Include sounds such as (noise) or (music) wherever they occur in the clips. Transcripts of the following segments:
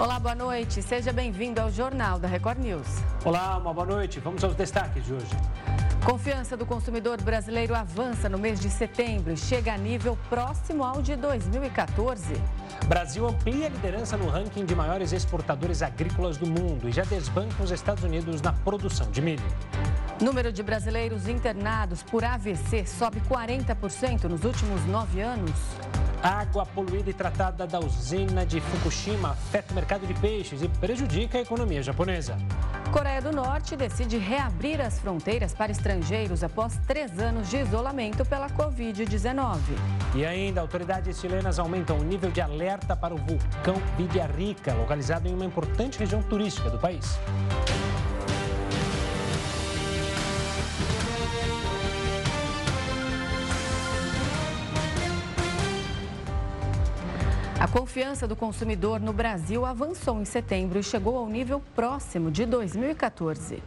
Olá, boa noite. Seja bem-vindo ao Jornal da Record News. Olá, uma boa noite. Vamos aos destaques de hoje. Confiança do consumidor brasileiro avança no mês de setembro e chega a nível próximo ao de 2014. Brasil amplia a liderança no ranking de maiores exportadores agrícolas do mundo e já desbanca os Estados Unidos na produção de milho. Número de brasileiros internados por AVC sobe 40% nos últimos nove anos. Água poluída e tratada da usina de Fukushima afeta o mercado de peixes e prejudica a economia japonesa. Coreia do Norte decide reabrir as fronteiras para estrangeiros após três anos de isolamento pela Covid-19. E ainda, autoridades chilenas aumentam o nível de alerta para o vulcão Villarrica, localizado em uma importante região turística do país. A confiança do consumidor no Brasil avançou em setembro e chegou ao nível próximo de 2014.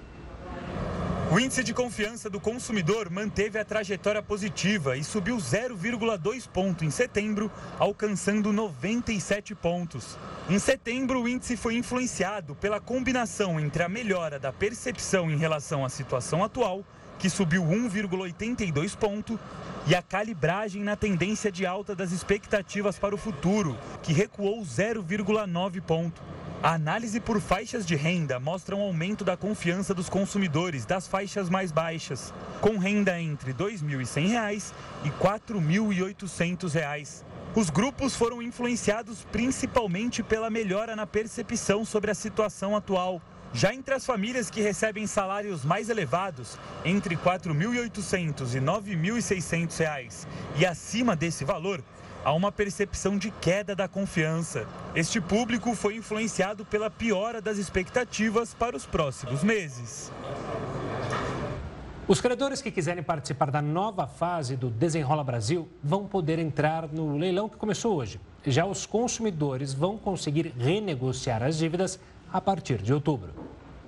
O índice de confiança do consumidor manteve a trajetória positiva e subiu 0,2 ponto em setembro, alcançando 97 pontos. Em setembro, o índice foi influenciado pela combinação entre a melhora da percepção em relação à situação atual, que subiu 1,82 ponto, e a calibragem na tendência de alta das expectativas para o futuro, que recuou 0,9 ponto. A análise por faixas de renda mostra um aumento da confiança dos consumidores das faixas mais baixas, com renda entre R$ 2.100 e R$ 4.800. Os grupos foram influenciados principalmente pela melhora na percepção sobre a situação atual. Já entre as famílias que recebem salários mais elevados, entre R$ 4.800 e 9.600 reais, e acima desse valor, há uma percepção de queda da confiança. Este público foi influenciado pela piora das expectativas para os próximos meses. Os credores que quiserem participar da nova fase do Desenrola Brasil vão poder entrar no leilão que começou hoje. Já os consumidores vão conseguir renegociar as dívidas a partir de outubro.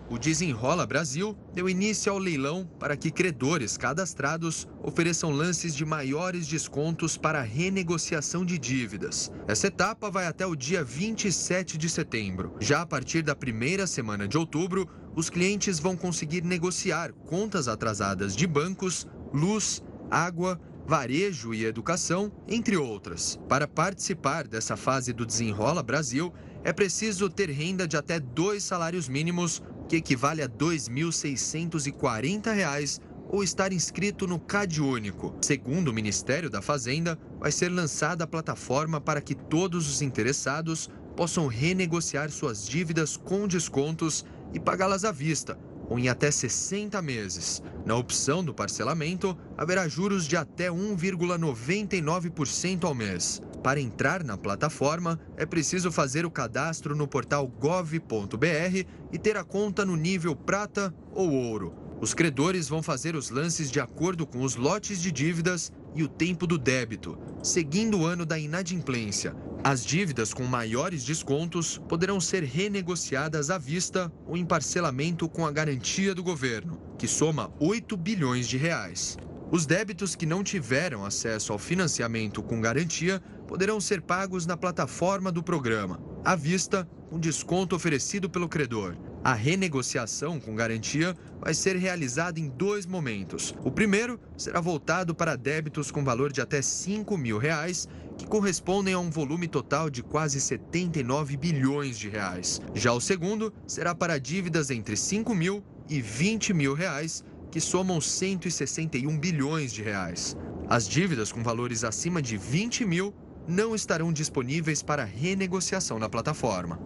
O Desenrola Brasil deu início ao leilão para que credores cadastrados ofereçam lances de maiores descontos para renegociação de dívidas. Essa etapa vai até o dia 27 de setembro. Já a partir da primeira semana de outubro, os clientes vão conseguir negociar contas atrasadas de bancos, luz, água, varejo e educação, entre outras. Para participar dessa fase do Desenrola Brasil, é preciso ter renda de até dois salários mínimos, que equivale a R$ 2.640, ou estar inscrito no CAD Único. Segundo o Ministério da Fazenda, vai ser lançada a plataforma para que todos os interessados possam renegociar suas dívidas com descontos e pagá-las à vista, ou em até 60 meses. Na opção do parcelamento, haverá juros de até 1,99% ao mês. Para entrar na plataforma, é preciso fazer o cadastro no portal gov.br e ter a conta no nível prata ou ouro. Os credores vão fazer os lances de acordo com os lotes de dívidas e o tempo do débito, seguindo o ano da inadimplência. As dívidas com maiores descontos poderão ser renegociadas à vista ou em parcelamento com a garantia do governo, que soma 8 bilhões de reais. Os débitos que não tiveram acesso ao financiamento com garantia poderão ser pagos na plataforma do programa. À vista, um desconto oferecido pelo credor. A renegociação com garantia vai ser realizada em dois momentos. O primeiro será voltado para débitos com valor de até 5 mil reais, que correspondem a um volume total de quase 79 bilhões de reais. Já o segundo será para dívidas entre 5 mil e 20 mil reais, que somam 161 bilhões de reais. As dívidas com valores acima de 20 mil não estarão disponíveis para renegociação na plataforma.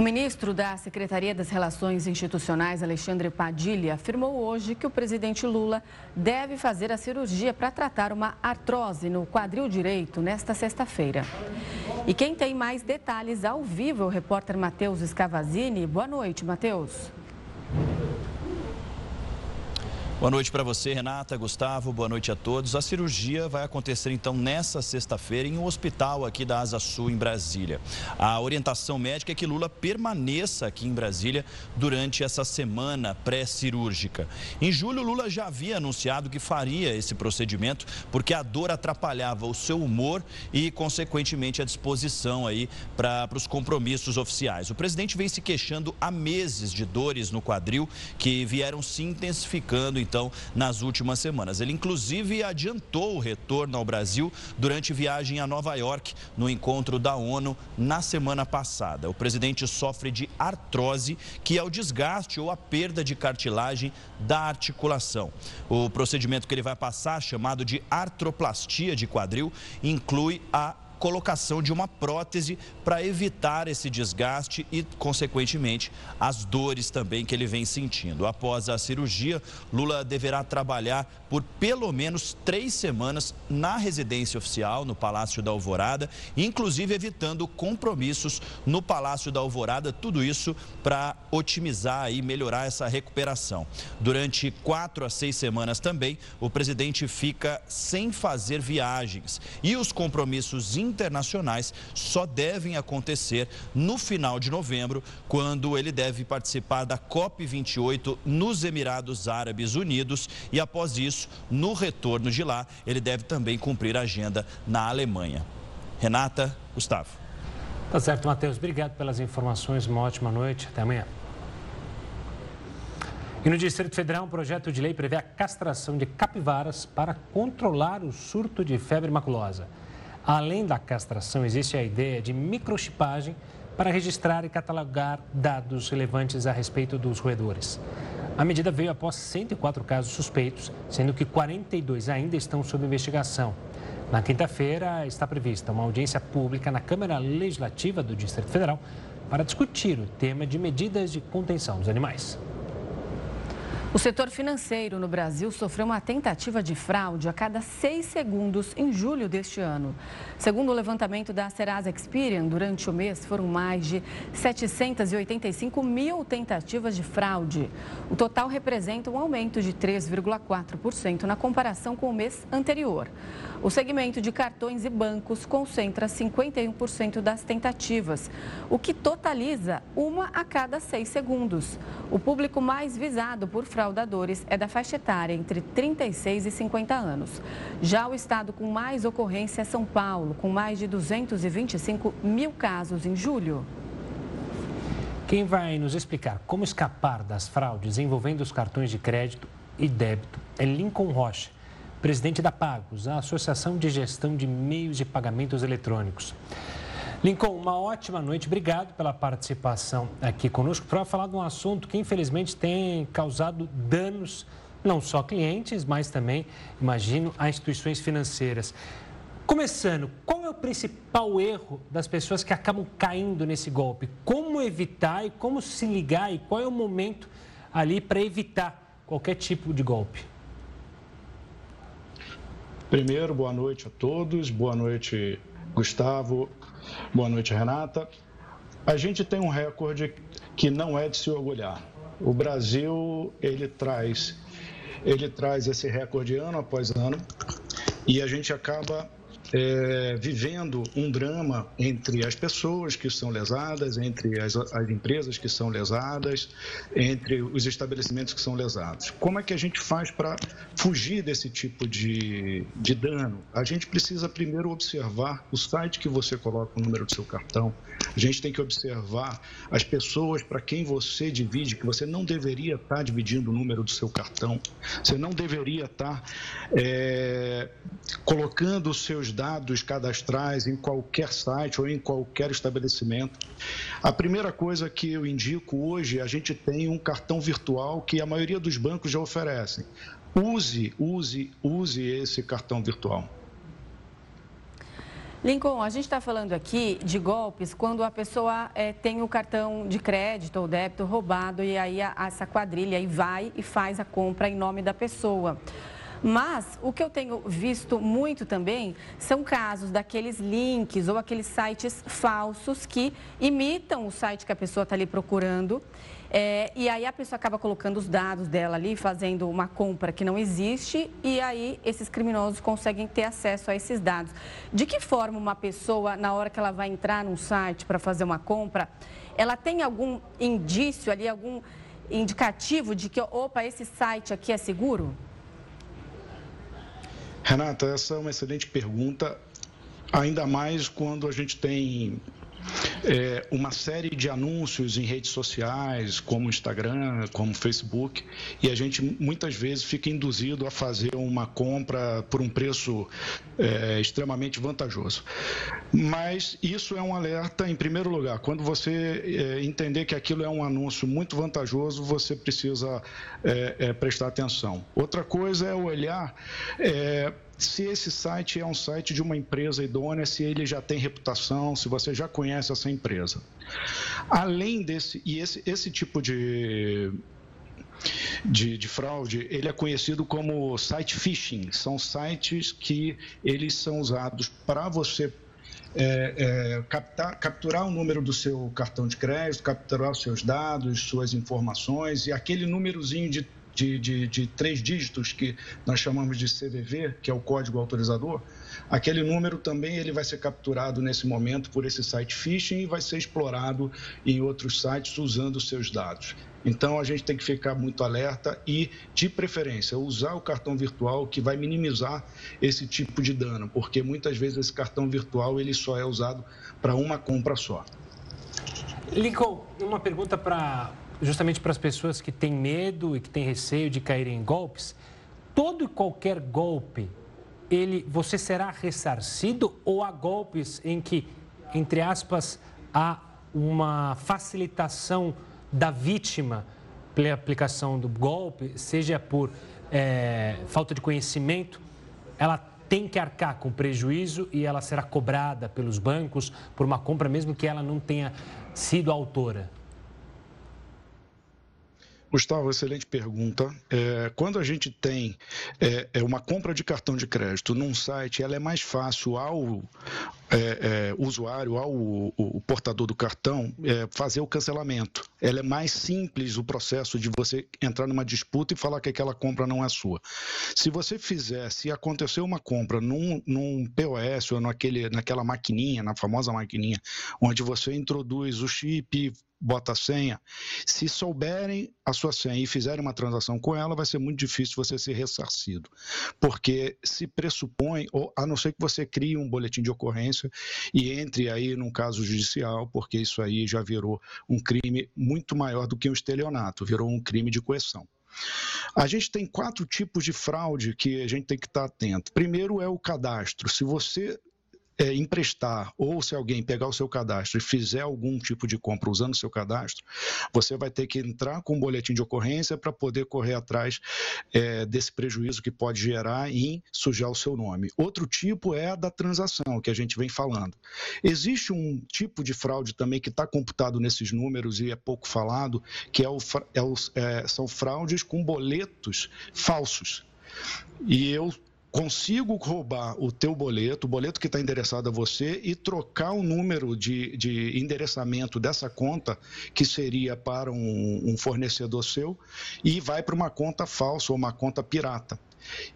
O ministro da Secretaria das Relações Institucionais, Alexandre Padilha, afirmou hoje que o presidente Lula deve fazer a cirurgia para tratar uma artrose no quadril direito nesta sexta-feira. E quem tem mais detalhes ao vivo é o repórter Matheus Scavazini. Boa noite, Matheus. Boa noite para você, Renata, Gustavo, boa noite a todos. A cirurgia vai acontecer então nesta sexta-feira em um hospital aqui da Asa Sul, em Brasília. A orientação médica é que Lula permaneça aqui em Brasília durante essa semana pré-cirúrgica. Em julho, Lula já havia anunciado que faria esse procedimento porque a dor atrapalhava o seu humor e, consequentemente, a disposição aí para os compromissos oficiais. O presidente vem se queixando há meses de dores no quadril que vieram se intensificando então nas últimas semanas. Ele inclusive adiantou o retorno ao Brasil durante viagem a Nova York no encontro da ONU na semana passada. O presidente sofre de artrose, que é o desgaste ou a perda de cartilagem da articulação. O procedimento que ele vai passar, chamado de artroplastia de quadril, inclui a colocação de uma prótese para evitar esse desgaste e, consequentemente, as dores também que ele vem sentindo. Após a cirurgia, Lula deverá trabalhar por pelo menos três semanas na residência oficial, no Palácio da Alvorada, inclusive evitando compromissos no Palácio da Alvorada, tudo isso para otimizar e melhorar essa recuperação. Durante quatro a seis semanas também, o presidente fica sem fazer viagens e os compromissos internacionais só devem acontecer no final de novembro, quando ele deve participar da COP28 nos Emirados Árabes Unidos e após isso, no retorno de lá, ele deve também cumprir a agenda na Alemanha. Renata, Gustavo. Tá certo, Matheus. Obrigado pelas informações. Uma ótima noite. Até amanhã. E no Distrito Federal, um projeto de lei prevê a castração de capivaras para controlar o surto de febre maculosa. Além da castração, existe a ideia de microchipagem para registrar e catalogar dados relevantes a respeito dos roedores. A medida veio após 104 casos suspeitos, sendo que 42 ainda estão sob investigação. Na quinta-feira está prevista uma audiência pública na Câmara Legislativa do Distrito Federal para discutir o tema de medidas de contenção dos animais. O setor financeiro no Brasil sofreu uma tentativa de fraude a cada seis segundos em julho deste ano. Segundo o levantamento da Serasa Experian, durante o mês foram mais de 785 mil tentativas de fraude. O total representa um aumento de 3,4% na comparação com o mês anterior. O segmento de cartões e bancos concentra 51% das tentativas, o que totaliza uma a cada seis segundos. O público mais visado por fraudadores é da faixa etária entre 36 e 50 anos. Já o estado com mais ocorrência é São Paulo, com mais de 225 mil casos em julho. Quem vai nos explicar como escapar das fraudes envolvendo os cartões de crédito e débito é Lincoln Rocha presidente da Pagos, a Associação de Gestão de Meios de Pagamentos Eletrônicos. Lincoln, uma ótima noite. Obrigado pela participação aqui conosco para falar de um assunto que, infelizmente, tem causado danos não só a clientes, mas também, imagino, a instituições financeiras. Começando, qual é o principal erro das pessoas que acabam caindo nesse golpe? Como evitar e como se ligar e qual é o momento ali para evitar qualquer tipo de golpe? Primeiro, boa noite a todos, boa noite, Gustavo, boa noite, Renata. A gente tem um recorde que não é de se orgulhar. O Brasil, ele traz, ele traz esse recorde ano após ano e a gente acaba é, vivendo um drama entre as pessoas que são lesadas, entre as, as, empresas que são lesadas, entre os estabelecimentos que são lesados. Como é que a gente faz para fugir desse tipo de, de dano? A gente precisa primeiro observar o site que você coloca o número do seu cartão, a gente tem que observar as pessoas para quem você divide, que você não deveria estar tá dividindo o número do seu cartão, você não deveria estar tá, é, colocando os seus dados cadastrais em qualquer site ou em qualquer estabelecimento. A primeira coisa que eu indico hoje, a gente tem um cartão virtual que a maioria dos bancos já oferecem. Use, use, use esse cartão virtual. Lincoln, a gente está falando aqui de golpes quando a pessoa é, tem o cartão de crédito ou débito roubado e aí a, essa quadrilha aí vai e faz a compra em nome da pessoa. Mas o que eu tenho visto muito também são casos daqueles links ou aqueles sites falsos que imitam o site que a pessoa está ali procurando É, e aí a pessoa acaba colocando os dados dela ali, fazendo uma compra que não existe, e aí esses criminosos conseguem ter acesso a esses dados. De que forma uma pessoa, na hora que ela vai entrar num site para fazer uma compra, ela tem algum indício ali, algum indicativo de que, opa, esse site aqui é seguro? Renata, essa é uma excelente pergunta, ainda mais quando a gente tem é, uma série de anúncios em redes sociais, como Instagram, como Facebook, e a gente muitas vezes fica induzido a fazer uma compra por um preço é, extremamente vantajoso. Mas isso é um alerta, em primeiro lugar. Quando você é, entender que aquilo é um anúncio muito vantajoso, você precisa é, é, prestar atenção. Outra coisa é olhar é, se esse site é um site de uma empresa idônea, se ele já tem reputação, se você já conhece essa empresa. Além desse, e esse, esse tipo de, de, de, fraude, ele é conhecido como site phishing. São sites que eles são usados para você é, é, captar, capturar o número do seu cartão de crédito, capturar os seus dados, suas informações e aquele númerozinho de de, de, de, três dígitos que nós chamamos de CVV, que é o código autorizador, aquele número também ele vai ser capturado nesse momento por esse site phishing e vai ser explorado em outros sites usando seus dados. Então a gente tem que ficar muito alerta e, de preferência, usar o cartão virtual que vai minimizar esse tipo de dano, porque muitas vezes esse cartão virtual ele só é usado para uma compra só. Lincoln, uma pergunta para justamente para as pessoas que têm medo e que têm receio de caírem em golpes, todo e qualquer golpe, ele, você será ressarcido ou há golpes em que, entre aspas, há uma facilitação da vítima pela aplicação do golpe, seja por é, falta de conhecimento, ela tem que arcar com prejuízo e ela será cobrada pelos bancos por uma compra, mesmo que ela não tenha sido autora? Gustavo, excelente pergunta. É, quando a gente tem é, é, uma compra de cartão de crédito num site, ela é mais fácil ao é, é usuário, ao o, o portador do cartão, é, fazer o cancelamento. Ela é mais simples o processo de você entrar numa disputa e falar que aquela compra não é sua. Se você fizer, se aconteceu uma compra num, num POS ou naquele, naquela maquininha, na famosa maquininha, onde você introduz o chip, bota a senha. Se souberem a sua senha e fizerem uma transação com ela, vai ser muito difícil você ser ressarcido. Porque se pressupõe, ou, a não ser que você crie um boletim de ocorrência e entre aí num caso judicial, porque isso aí já virou um crime muito maior do que um estelionato, virou um crime de coerção. A gente tem quatro tipos de fraude que a gente tem que estar atento. Primeiro é o cadastro. Se você é, emprestar ou se alguém pegar o seu cadastro e fizer algum tipo de compra usando o seu cadastro, você vai ter que entrar com um boletim de ocorrência para poder correr atrás é, desse prejuízo que pode gerar em sujar o seu nome. Outro tipo é a da transação, que a gente vem falando. Existe um tipo de fraude também que está computado nesses números e é pouco falado, que é o, é o, é, são fraudes com boletos falsos. E eu consigo roubar o teu boleto, o boleto que está endereçado a você, e trocar o número de, de endereçamento dessa conta, que seria para um, um fornecedor seu, e vai para uma conta falsa ou uma conta pirata.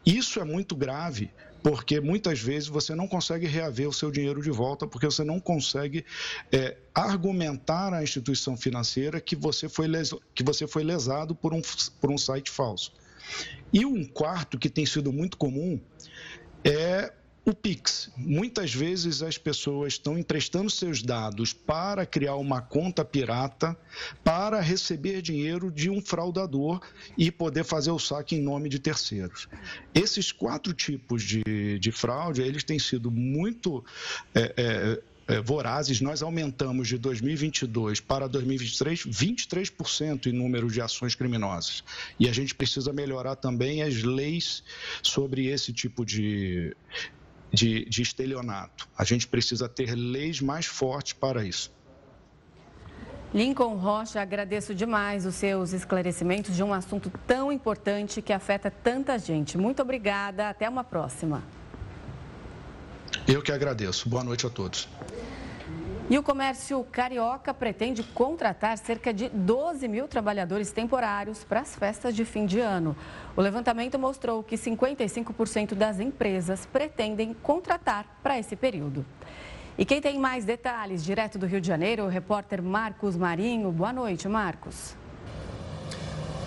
Isso é muito grave, porque muitas vezes você não consegue reaver o seu dinheiro de volta, porque você não consegue é, argumentar à instituição financeira que você foi, les... que você foi lesado por um, por um site falso. E um quarto que tem sido muito comum é o Pix. Muitas vezes as pessoas estão emprestando seus dados para criar uma conta pirata para receber dinheiro de um fraudador e poder fazer o saque em nome de terceiros. Esses quatro tipos de, de fraude, eles têm sido muito é, é, é, vorazes, nós aumentamos de 2022 para 2023 23% em número de ações criminosas. E a gente precisa melhorar também as leis sobre esse tipo de, de, de estelionato. A gente precisa ter leis mais fortes para isso. Lincoln Rocha, agradeço demais os seus esclarecimentos de um assunto tão importante que afeta tanta gente. Muito obrigada, até uma próxima. Eu que agradeço. Boa noite a todos. E o comércio carioca pretende contratar cerca de 12 mil trabalhadores temporários para as festas de fim de ano. O levantamento mostrou que 55% das empresas pretendem contratar para esse período. E quem tem mais detalhes, direto do Rio de Janeiro, o repórter Marcos Marinho. Boa noite, Marcos.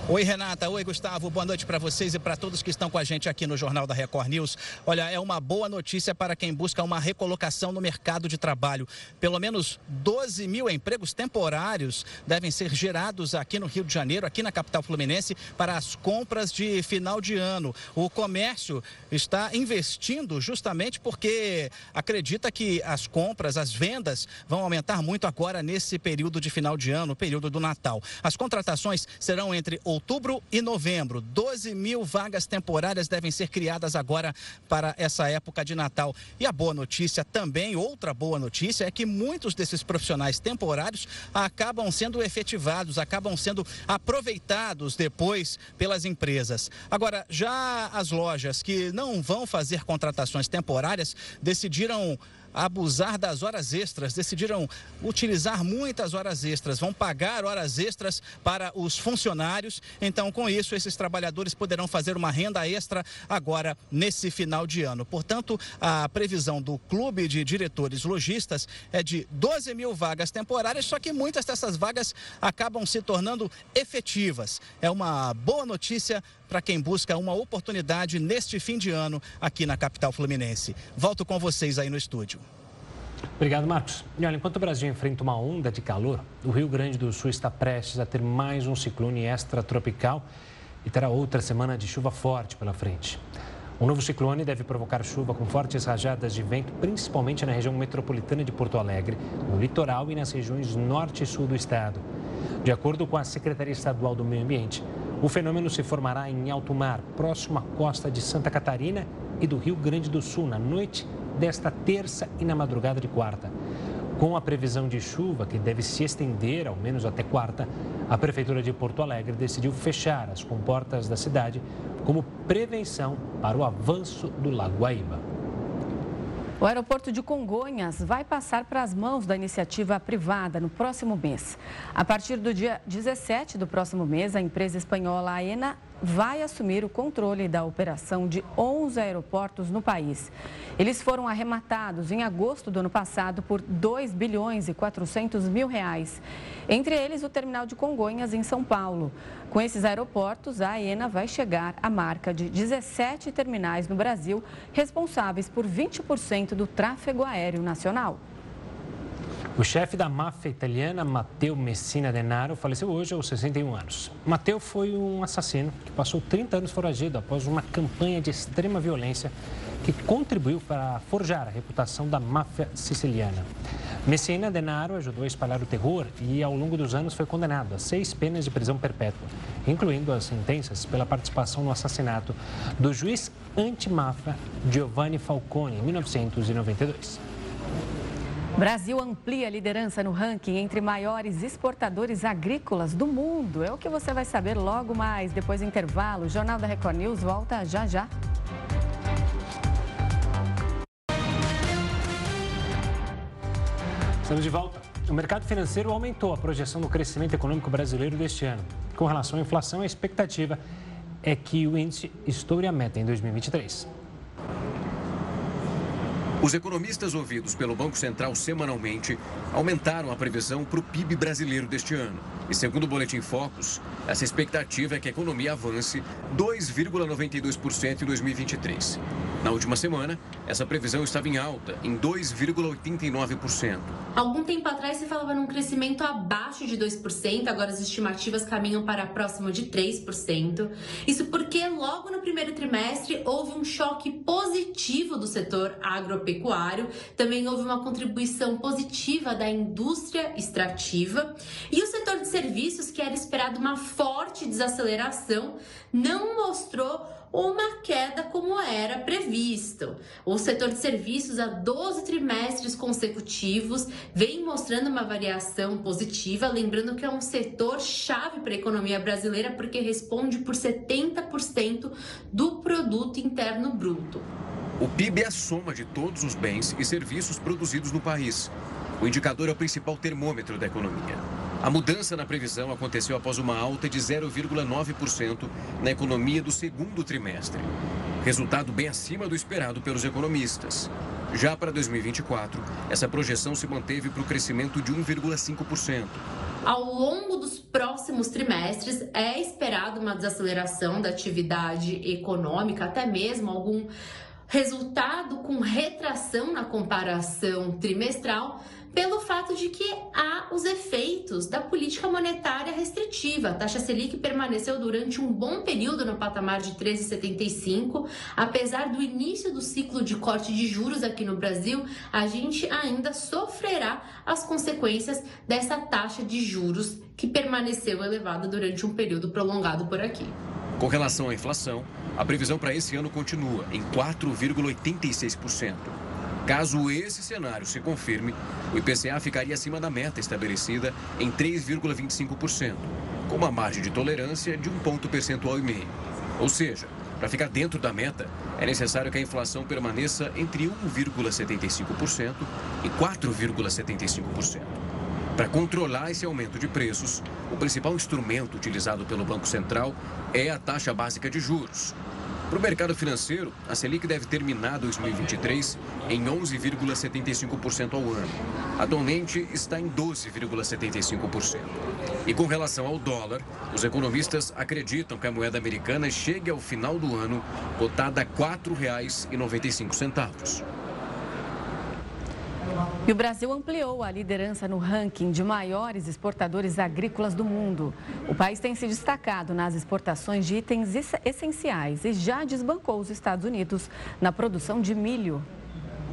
Oi, Renata. Oi, Gustavo. Boa noite para vocês e para todos que estão com a gente aqui no Jornal da Record News. Olha, é uma boa notícia para quem busca uma recolocação no mercado de trabalho. Pelo menos 12 mil empregos temporários devem ser gerados aqui no Rio de Janeiro, aqui na capital fluminense, para as compras de final de ano. O comércio está investindo justamente porque acredita que as compras, as vendas vão aumentar muito agora nesse período de final de ano, período do Natal. As contratações serão entre outubro e novembro. 12 mil vagas temporárias devem ser criadas agora para essa época de Natal. E a boa notícia também, outra boa notícia, é que muitos desses profissionais temporários acabam sendo efetivados, acabam sendo aproveitados depois pelas empresas. Agora, já as lojas que não vão fazer contratações temporárias decidiram abusar das horas extras, decidiram utilizar muitas horas extras, vão pagar horas extras para os funcionários. Então, com isso, esses trabalhadores poderão fazer uma renda extra agora nesse final de ano. Portanto, a previsão do Clube de Diretores Logistas é de 12 mil vagas temporárias, só que muitas dessas vagas acabam se tornando efetivas. É uma boa notícia para quem busca uma oportunidade neste fim de ano aqui na capital fluminense. Volto com vocês aí no estúdio. Obrigado, Marcos. E olha, enquanto o Brasil enfrenta uma onda de calor, o Rio Grande do Sul está prestes a ter mais um ciclone extratropical e terá outra semana de chuva forte pela frente. O novo ciclone deve provocar chuva com fortes rajadas de vento, principalmente na região metropolitana de Porto Alegre, no litoral e nas regiões norte e sul do estado. De acordo com a Secretaria Estadual do Meio Ambiente, o fenômeno se formará em alto mar, próximo à costa de Santa Catarina e do Rio Grande do Sul, na noite desta terça e na madrugada de quarta. Com a previsão de chuva, que deve se estender ao menos até quarta, a Prefeitura de Porto Alegre decidiu fechar as comportas da cidade como prevenção para o avanço do Lago Guaíba. O aeroporto de Congonhas vai passar para as mãos da iniciativa privada no próximo mês. A partir do dia 17 do próximo mês, a empresa espanhola AENA vai assumir o controle da operação de 11 aeroportos no país. Eles foram arrematados em agosto do ano passado por 2 bilhões e 400 mil reais. Entre eles, o terminal de Congonhas, em São Paulo. Com esses aeroportos, a AENA vai chegar à marca de 17 terminais no Brasil, responsáveis por 20% do tráfego aéreo nacional. O chefe da máfia italiana, Matteo Messina Denaro, faleceu hoje aos 61 anos. Matteo foi um assassino que passou 30 anos foragido após uma campanha de extrema violência que contribuiu para forjar a reputação da máfia siciliana. Messina Denaro ajudou a espalhar o terror e, ao longo dos anos, foi condenado a seis penas de prisão perpétua, incluindo as sentenças pela participação no assassinato do juiz anti-máfia Giovanni Falcone, em 1992. Brasil amplia a liderança no ranking entre maiores exportadores agrícolas do mundo. É o que você vai saber logo mais, depois do intervalo. O Jornal da Record News volta já já. Estamos de volta. O mercado financeiro aumentou a projeção do crescimento econômico brasileiro deste ano. Com relação à inflação, a expectativa é que o índice estoure a meta em 2023. Os economistas ouvidos pelo Banco Central semanalmente aumentaram a previsão para o PIB brasileiro deste ano. E segundo o Boletim Focus, essa expectativa é que a economia avance 2,92% em 2023. Na última semana, essa previsão estava em alta, em 2,89%. Algum tempo atrás se falava num crescimento abaixo de 2%, agora as estimativas caminham para próximo de 3%. Isso porque logo no primeiro trimestre houve um choque positivo do setor agropecuário, também houve uma contribuição positiva da indústria extrativa e o setor de serviços, que era esperado uma forte desaceleração, não mostrou uma queda como era previsto. O setor de serviços, há 12 trimestres consecutivos, vem mostrando uma variação positiva, lembrando que é um setor chave para a economia brasileira porque responde por 70% do produto interno bruto. O PIB é a soma de todos os bens e serviços produzidos no país. O indicador é o principal termômetro da economia. A mudança na previsão aconteceu após uma alta de 0,9% na economia do segundo trimestre. Resultado bem acima do esperado pelos economistas. Já para 2024, essa projeção se manteve para o crescimento de 1,5%. Ao longo dos próximos trimestres, é esperado uma desaceleração da atividade econômica, até mesmo algum resultado com retração na comparação trimestral, pelo fato de que há os efeitos da política monetária restritiva. A taxa Selic permaneceu durante um bom período no patamar de 13,75. Apesar do início do ciclo de corte de juros aqui no Brasil, a gente ainda sofrerá as consequências dessa taxa de juros que permaneceu elevada durante um período prolongado por aqui. Com relação à inflação, a previsão para esse ano continua em 4,86%. Caso esse cenário se confirme, o IPCA ficaria acima da meta estabelecida em 3,25%, com uma margem de tolerância de um ponto percentual e meio. Ou seja, para ficar dentro da meta, é necessário que a inflação permaneça entre 1,75% e 4,75%. Para controlar esse aumento de preços, o principal instrumento utilizado pelo Banco Central é a taxa básica de juros, para o mercado financeiro, a Selic deve terminar 2023 em 11,75% ao ano. Atualmente está em 12,75%. E com relação ao dólar, os economistas acreditam que a moeda americana chegue ao final do ano cotada a R$ 4,95. E o Brasil ampliou a liderança no ranking de maiores exportadores agrícolas do mundo. O país tem se destacado nas exportações de itens essenciais e já desbancou os Estados Unidos na produção de milho.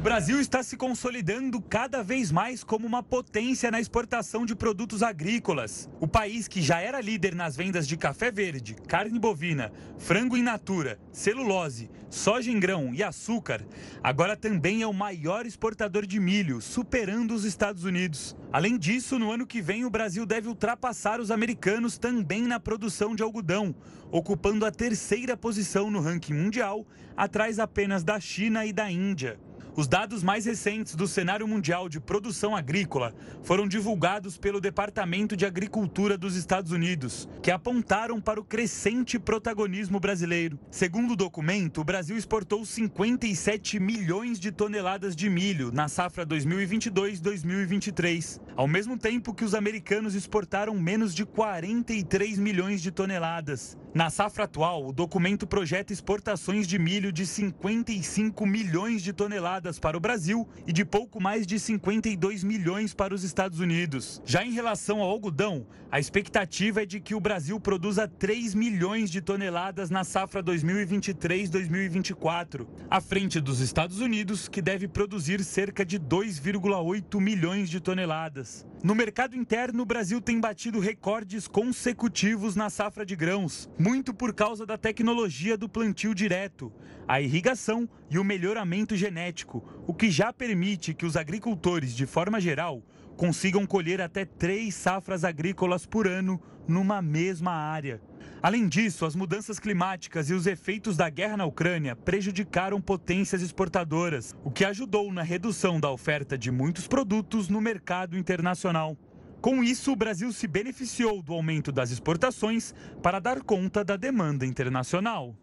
Brasil está se consolidando cada vez mais como uma potência na exportação de produtos agrícolas. O país que já era líder nas vendas de café verde, carne bovina, frango in natura, celulose, soja em grão e açúcar, agora também é o maior exportador de milho, superando os Estados Unidos. Além disso, no ano que vem o Brasil deve ultrapassar os americanos também na produção de algodão, ocupando a terceira posição no ranking mundial, atrás apenas da China e da Índia. Os dados mais recentes do cenário mundial de produção agrícola foram divulgados pelo Departamento de Agricultura dos Estados Unidos, que apontaram para o crescente protagonismo brasileiro. Segundo o documento, o Brasil exportou 57 milhões de toneladas de milho na safra 2022-2023, ao mesmo tempo que os americanos exportaram menos de 43 milhões de toneladas. Na safra atual, o documento projeta exportações de milho de 55 milhões de toneladas para o Brasil e de pouco mais de 52 milhões para os Estados Unidos. Já em relação ao algodão, a expectativa é de que o Brasil produza 3 milhões de toneladas na safra 2023-2024, à frente dos Estados Unidos, que deve produzir cerca de 2,8 milhões de toneladas. No mercado interno, o Brasil tem batido recordes consecutivos na safra de grãos, muito por causa da tecnologia do plantio direto, a irrigação e o melhoramento genético, o que já permite que os agricultores, de forma geral, consigam colher até três safras agrícolas por ano numa mesma área. Além disso, as mudanças climáticas e os efeitos da guerra na Ucrânia prejudicaram potências exportadoras, o que ajudou na redução da oferta de muitos produtos no mercado internacional. Com isso, o Brasil se beneficiou do aumento das exportações para dar conta da demanda internacional.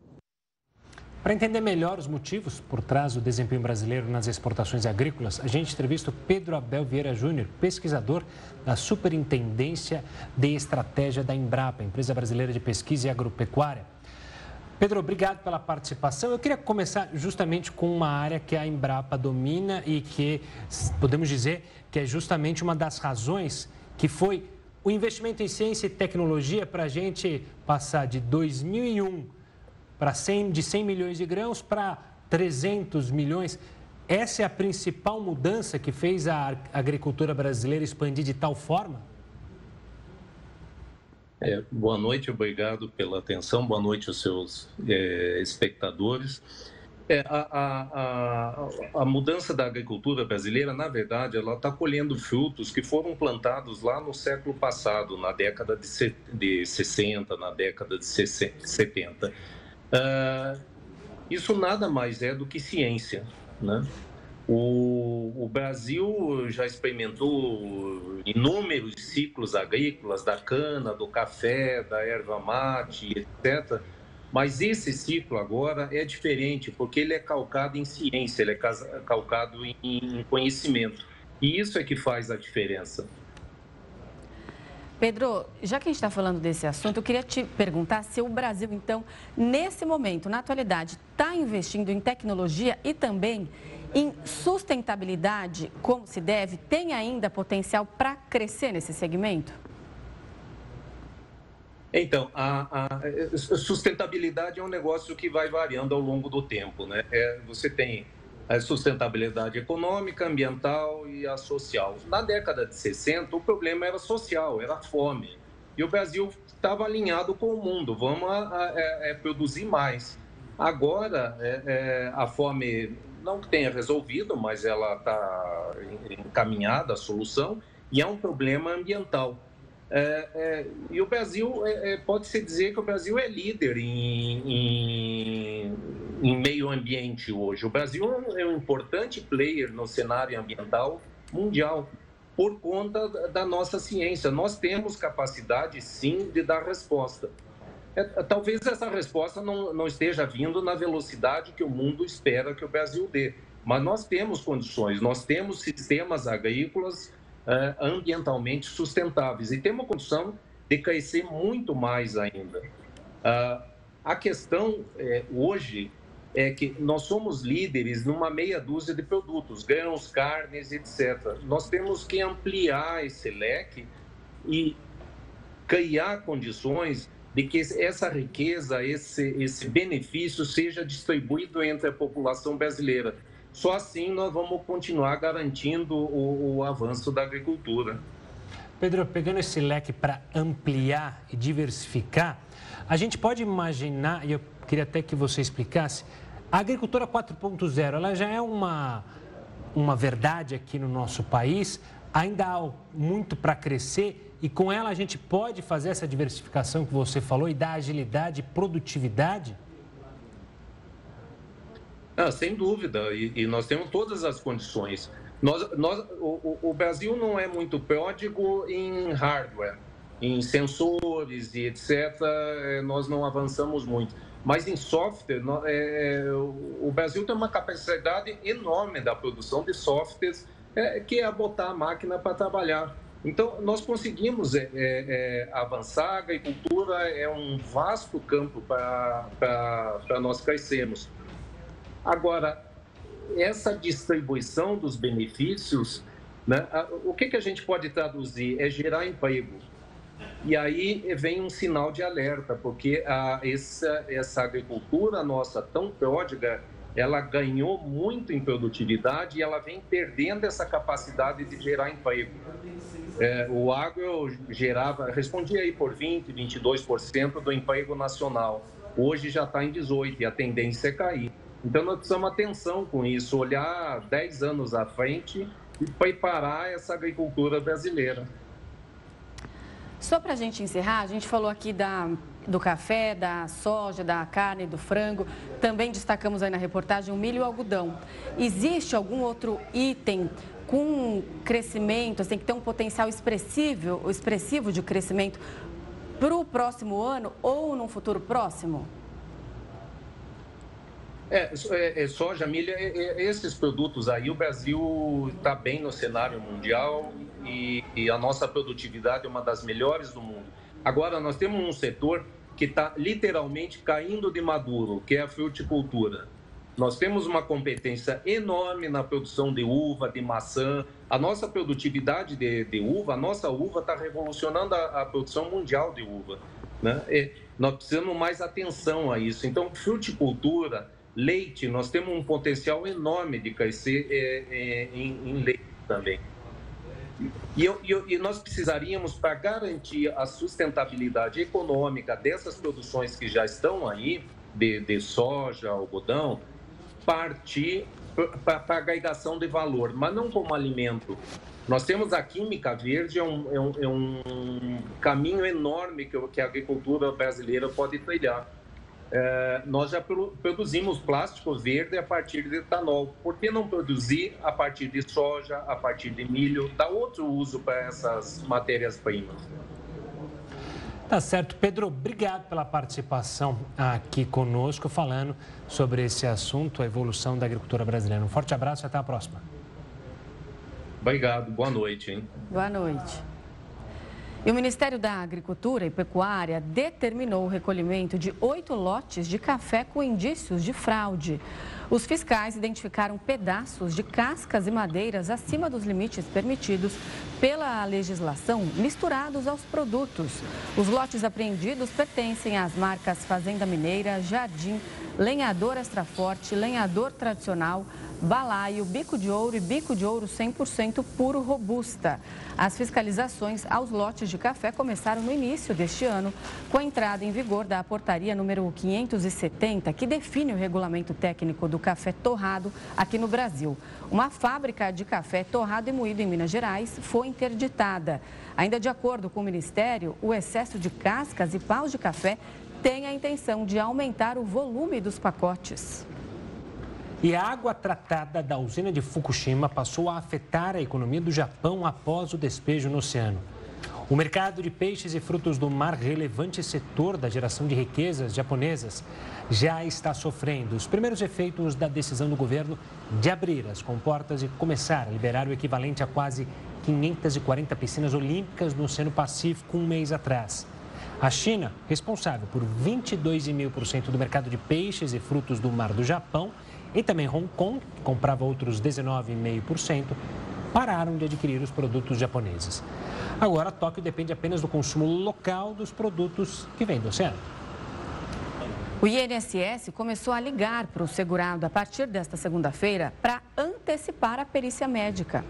Para entender melhor os motivos por trás do desempenho brasileiro nas exportações agrícolas, a gente entrevista o Pedro Abel Vieira Júnior, pesquisador da Superintendência de Estratégia da Embrapa, empresa brasileira de pesquisa e agropecuária. Pedro, obrigado pela participação. Eu queria começar justamente com uma área que a Embrapa domina e que podemos dizer que é justamente uma das razões que foi o investimento em ciência e tecnologia para a gente passar de 2001 para 100, de 100 milhões de grãos para 300 milhões. Essa é a principal mudança que fez a agricultura brasileira expandir de tal forma? É, boa noite, obrigado pela atenção, boa noite aos seus é, espectadores. É, a, a, a, a, mudança da agricultura brasileira, na verdade, ela está colhendo frutos que foram plantados lá no século passado, na década de, de 60, na década de 70. Uh, isso nada mais é do que ciência, né? O, o, Brasil já experimentou inúmeros ciclos agrícolas, da cana, do café, da erva mate, etc. Mas esse ciclo agora é diferente, porque ele é calcado em ciência, ele é calcado em conhecimento. E isso é que faz a diferença. Pedro, já que a gente está falando desse assunto, eu queria te perguntar se o Brasil, então, nesse momento, na atualidade, está investindo em tecnologia e também em sustentabilidade, como se deve, tem ainda potencial para crescer nesse segmento? Então, a, a, sustentabilidade é um negócio que vai variando ao longo do tempo, né? É, você tem a sustentabilidade econômica, ambiental e a social. Na década de 60, o problema era social, era fome. E o Brasil estava alinhado com o mundo, vamos a, a, a, é, é, produzir mais. Agora, é, é, a fome não tenha resolvido, mas ela está encaminhada a solução, e é um problema ambiental. É, é, e o Brasil, é, é pode-se dizer que o Brasil é líder em, em, em, meio ambiente hoje. O Brasil é um importante player no cenário ambiental mundial por conta da nossa ciência. Nós temos capacidade, sim, de dar resposta. É, talvez essa resposta não, não esteja vindo na velocidade que o mundo espera que o Brasil dê, mas nós temos condições, nós temos sistemas agrícolas ambientalmente sustentáveis e tem uma condição de crescer muito mais ainda. Uh, a questão é, hoje é que nós somos líderes numa meia dúzia de produtos, grãos, carnes, etc. Nós temos que ampliar esse leque e criar condições de que essa riqueza, esse, esse benefício seja distribuído entre a população brasileira. Só assim nós vamos continuar garantindo o, o avanço da agricultura. Pedro, pegando esse leque para ampliar e diversificar, a gente pode imaginar, e eu queria até que você explicasse, a agricultura 4.0, ela já é uma, uma verdade aqui no nosso país, ainda há muito para crescer e com ela a gente pode fazer essa diversificação que você falou e dar agilidade e produtividade? Ah, sem dúvida, e, e, nós temos todas as condições. Nós, nós, o, o, Brasil não é muito pródigo em hardware, em sensores e etc. Eh, nós não avançamos muito. Mas em software, é, o Brasil tem uma capacidade enorme da produção de softwares, é, que é botar a máquina para trabalhar. Então, nós conseguimos é, é, avançar, a agricultura é um vasto campo para nós crescermos. Agora, essa distribuição dos benefícios, né, o que, que a gente pode traduzir? É gerar emprego. E aí vem um sinal de alerta, porque a, essa, essa agricultura nossa tão pródiga, ela ganhou muito em produtividade e ela vem perdendo essa capacidade de gerar emprego. É, o agro gerava, respondia aí por 20, 22% do emprego nacional. Hoje já está em 18% e a tendência é cair. Então nós precisamos atenção com isso, olhar 10 anos à frente e preparar essa agricultura brasileira. Só para a gente encerrar, a gente falou aqui da, do café, da soja, da carne, do frango. Também destacamos aí na reportagem o milho e o algodão. Existe algum outro item com crescimento, assim, que tem um potencial expressivo, expressivo de crescimento para o próximo ano ou num futuro próximo? É, é, é soja, milha, é, é, esses produtos aí, o Brasil está bem no cenário mundial e, e, a nossa produtividade é uma das melhores do mundo. Agora, nós temos um setor que está literalmente caindo de maduro, que é a fruticultura. Nós temos uma competência enorme na produção de uva, de maçã. A nossa produtividade de, de uva, a nossa uva está revolucionando a, a, produção mundial de uva. Né? E nós precisamos mais atenção a isso. Então, fruticultura Leite, nós temos um potencial enorme de crescer é, é, em, em, leite também. E, eu, eu, e nós precisaríamos, para garantir a sustentabilidade econômica dessas produções que já estão aí, de, de soja, algodão, partir para a agregação de valor, mas não como alimento. Nós temos a química verde, é um, é um, é um caminho enorme que, que a agricultura brasileira pode trilhar. É, nós já produzimos plástico verde a partir de etanol. Por que não produzir a partir de soja, a partir de milho? Dá outro uso para essas matérias-primas. Tá certo. Pedro, obrigado pela participação aqui conosco, falando sobre esse assunto, a evolução da agricultura brasileira. Um forte abraço e até a próxima. Obrigado. Boa noite. Hein? Boa noite. E o Ministério da Agricultura e Pecuária determinou o recolhimento de oito lotes de café com indícios de fraude. Os fiscais identificaram pedaços de cascas e madeiras acima dos limites permitidos pela legislação misturados aos produtos. Os lotes apreendidos pertencem às marcas Fazenda Mineira, Jardim, Lenhador Extra Forte, Lenhador Tradicional, balaio, bico de ouro e bico de ouro 100% puro robusta. As fiscalizações aos lotes de café começaram no início deste ano, com a entrada em vigor da portaria número 570, que define o regulamento técnico do café torrado aqui no Brasil. Uma fábrica de café torrado e moído em Minas Gerais foi interditada. Ainda de acordo com o Ministério, o excesso de cascas e paus de café tem a intenção de aumentar o volume dos pacotes. E a água tratada da usina de Fukushima passou a afetar a economia do Japão após o despejo no oceano. O mercado de peixes e frutos do mar, relevante setor da geração de riquezas japonesas, já está sofrendo os primeiros efeitos da decisão do governo de abrir as comportas e começar a liberar o equivalente a quase 540 piscinas olímpicas no Oceano Pacífico um mês atrás. A China, responsável por 22,5% do mercado de peixes e frutos do mar do Japão, e também Hong Kong, que comprava outros 19,5%, pararam de adquirir os produtos japoneses. Agora, Tóquio depende apenas do consumo local dos produtos que vêm do oceano. O INSS começou a ligar para o segurado a partir desta segunda-feira para antecipar a perícia médica.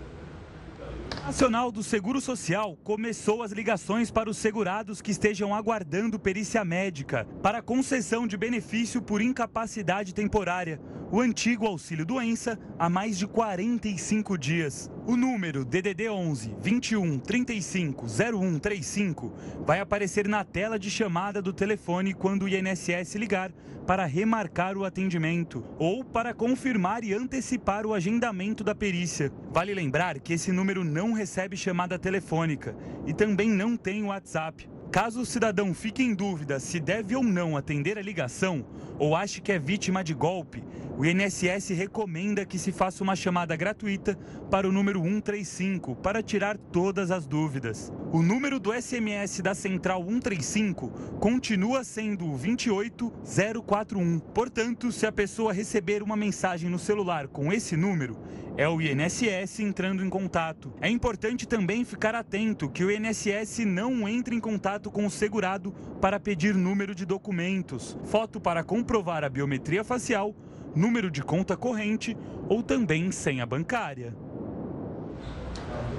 Nacional do Seguro Social começou as ligações para os segurados que estejam aguardando perícia médica para concessão de benefício por incapacidade temporária, o antigo auxílio doença, há mais de 45 dias. O número DDD 11 21 35 0135 vai aparecer na tela de chamada do telefone quando o INSS ligar para remarcar o atendimento ou para confirmar e antecipar o agendamento da perícia. Vale lembrar que esse número não recebe chamada telefônica e também não tem WhatsApp. Caso o cidadão fique em dúvida se deve ou não atender a ligação ou ache que é vítima de golpe, o INSS recomenda que se faça uma chamada gratuita para o número 135 para tirar todas as dúvidas. O número do SMS da Central 135 continua sendo o 28041. Portanto, se a pessoa receber uma mensagem no celular com esse número, é o INSS entrando em contato. É importante também ficar atento que o INSS não entre em contato com o segurado para pedir número de documentos, foto para comprovar a biometria facial, número de conta corrente ou também senha bancária.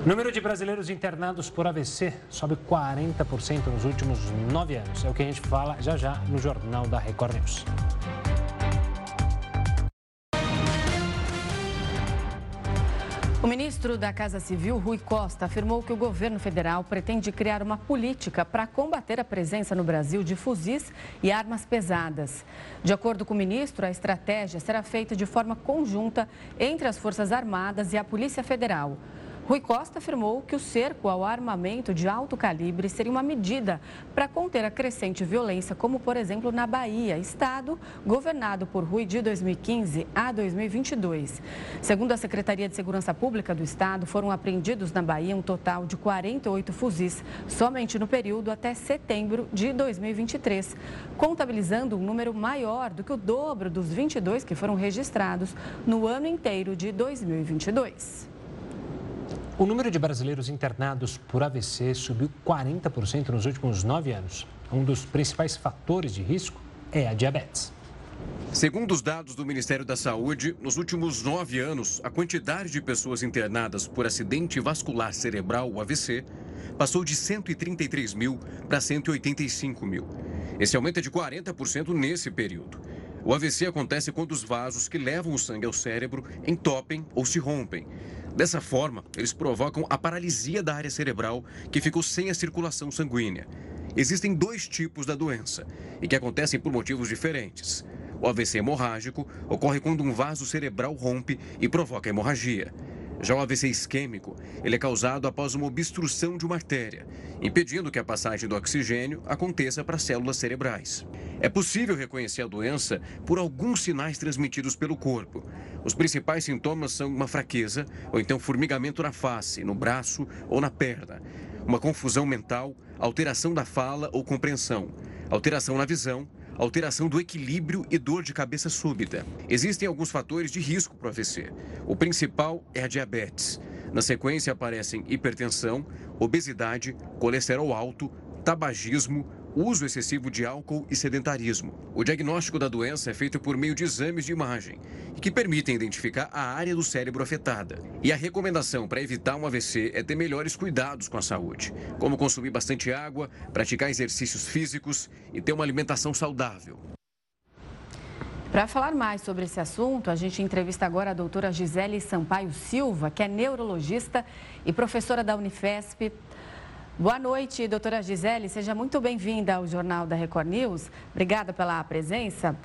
Número de brasileiros internados por AVC sobe 40% nos últimos nove anos. É o que a gente fala já já no Jornal da Record News. O ministro da Casa Civil, Rui Costa, afirmou que o governo federal pretende criar uma política para combater a presença no Brasil de fuzis e armas pesadas. De acordo com o ministro, a estratégia será feita de forma conjunta entre as Forças Armadas e a Polícia Federal. Rui Costa afirmou que o cerco ao armamento de alto calibre seria uma medida para conter a crescente violência, como por exemplo na Bahia, estado governado por Rui de 2015 a 2022. Segundo a Secretaria de Segurança Pública do estado, foram apreendidos na Bahia um total de 48 fuzis, somente no período até setembro de 2023, contabilizando um número maior do que o dobro dos 22 que foram registrados no ano inteiro de 2022. O número de brasileiros internados por AVC subiu 40% nos últimos nove anos. Um dos principais fatores de risco é a diabetes. Segundo os dados do Ministério da Saúde, nos últimos nove anos, a quantidade de pessoas internadas por acidente vascular cerebral, AVC, passou de 133 mil para 185 mil. Esse aumento é de 40% nesse período. O AVC acontece quando os vasos que levam o sangue ao cérebro entopem ou se rompem. Dessa forma, eles provocam a paralisia da área cerebral, que ficou sem a circulação sanguínea. Existem dois tipos da doença e que acontecem por motivos diferentes. O AVC hemorrágico ocorre quando um vaso cerebral rompe e provoca hemorragia. Já o AVC isquêmico, ele é causado após uma obstrução de uma artéria, impedindo que a passagem do oxigênio aconteça para células cerebrais. É possível reconhecer a doença por alguns sinais transmitidos pelo corpo. Os principais sintomas são uma fraqueza ou então formigamento na face, no braço ou na perna, uma confusão mental, alteração da fala ou compreensão, alteração na visão, alteração do equilíbrio e dor de cabeça súbita. Existem alguns fatores de risco para o AVC. O principal é a diabetes. Na sequência aparecem hipertensão, obesidade, colesterol alto, tabagismo, uso excessivo de álcool e sedentarismo. O diagnóstico da doença é feito por meio de exames de imagem, que permitem identificar a área do cérebro afetada. E a recomendação para evitar um AVC é ter melhores cuidados com a saúde, como consumir bastante água, praticar exercícios físicos e ter uma alimentação saudável. Para falar mais sobre esse assunto, a gente entrevista agora a doutora Gisele Sampaio Silva, que é neurologista e professora da Unifesp. Boa noite, doutora Gisele. Seja muito bem-vinda ao Jornal da Record News. Obrigada pela presença.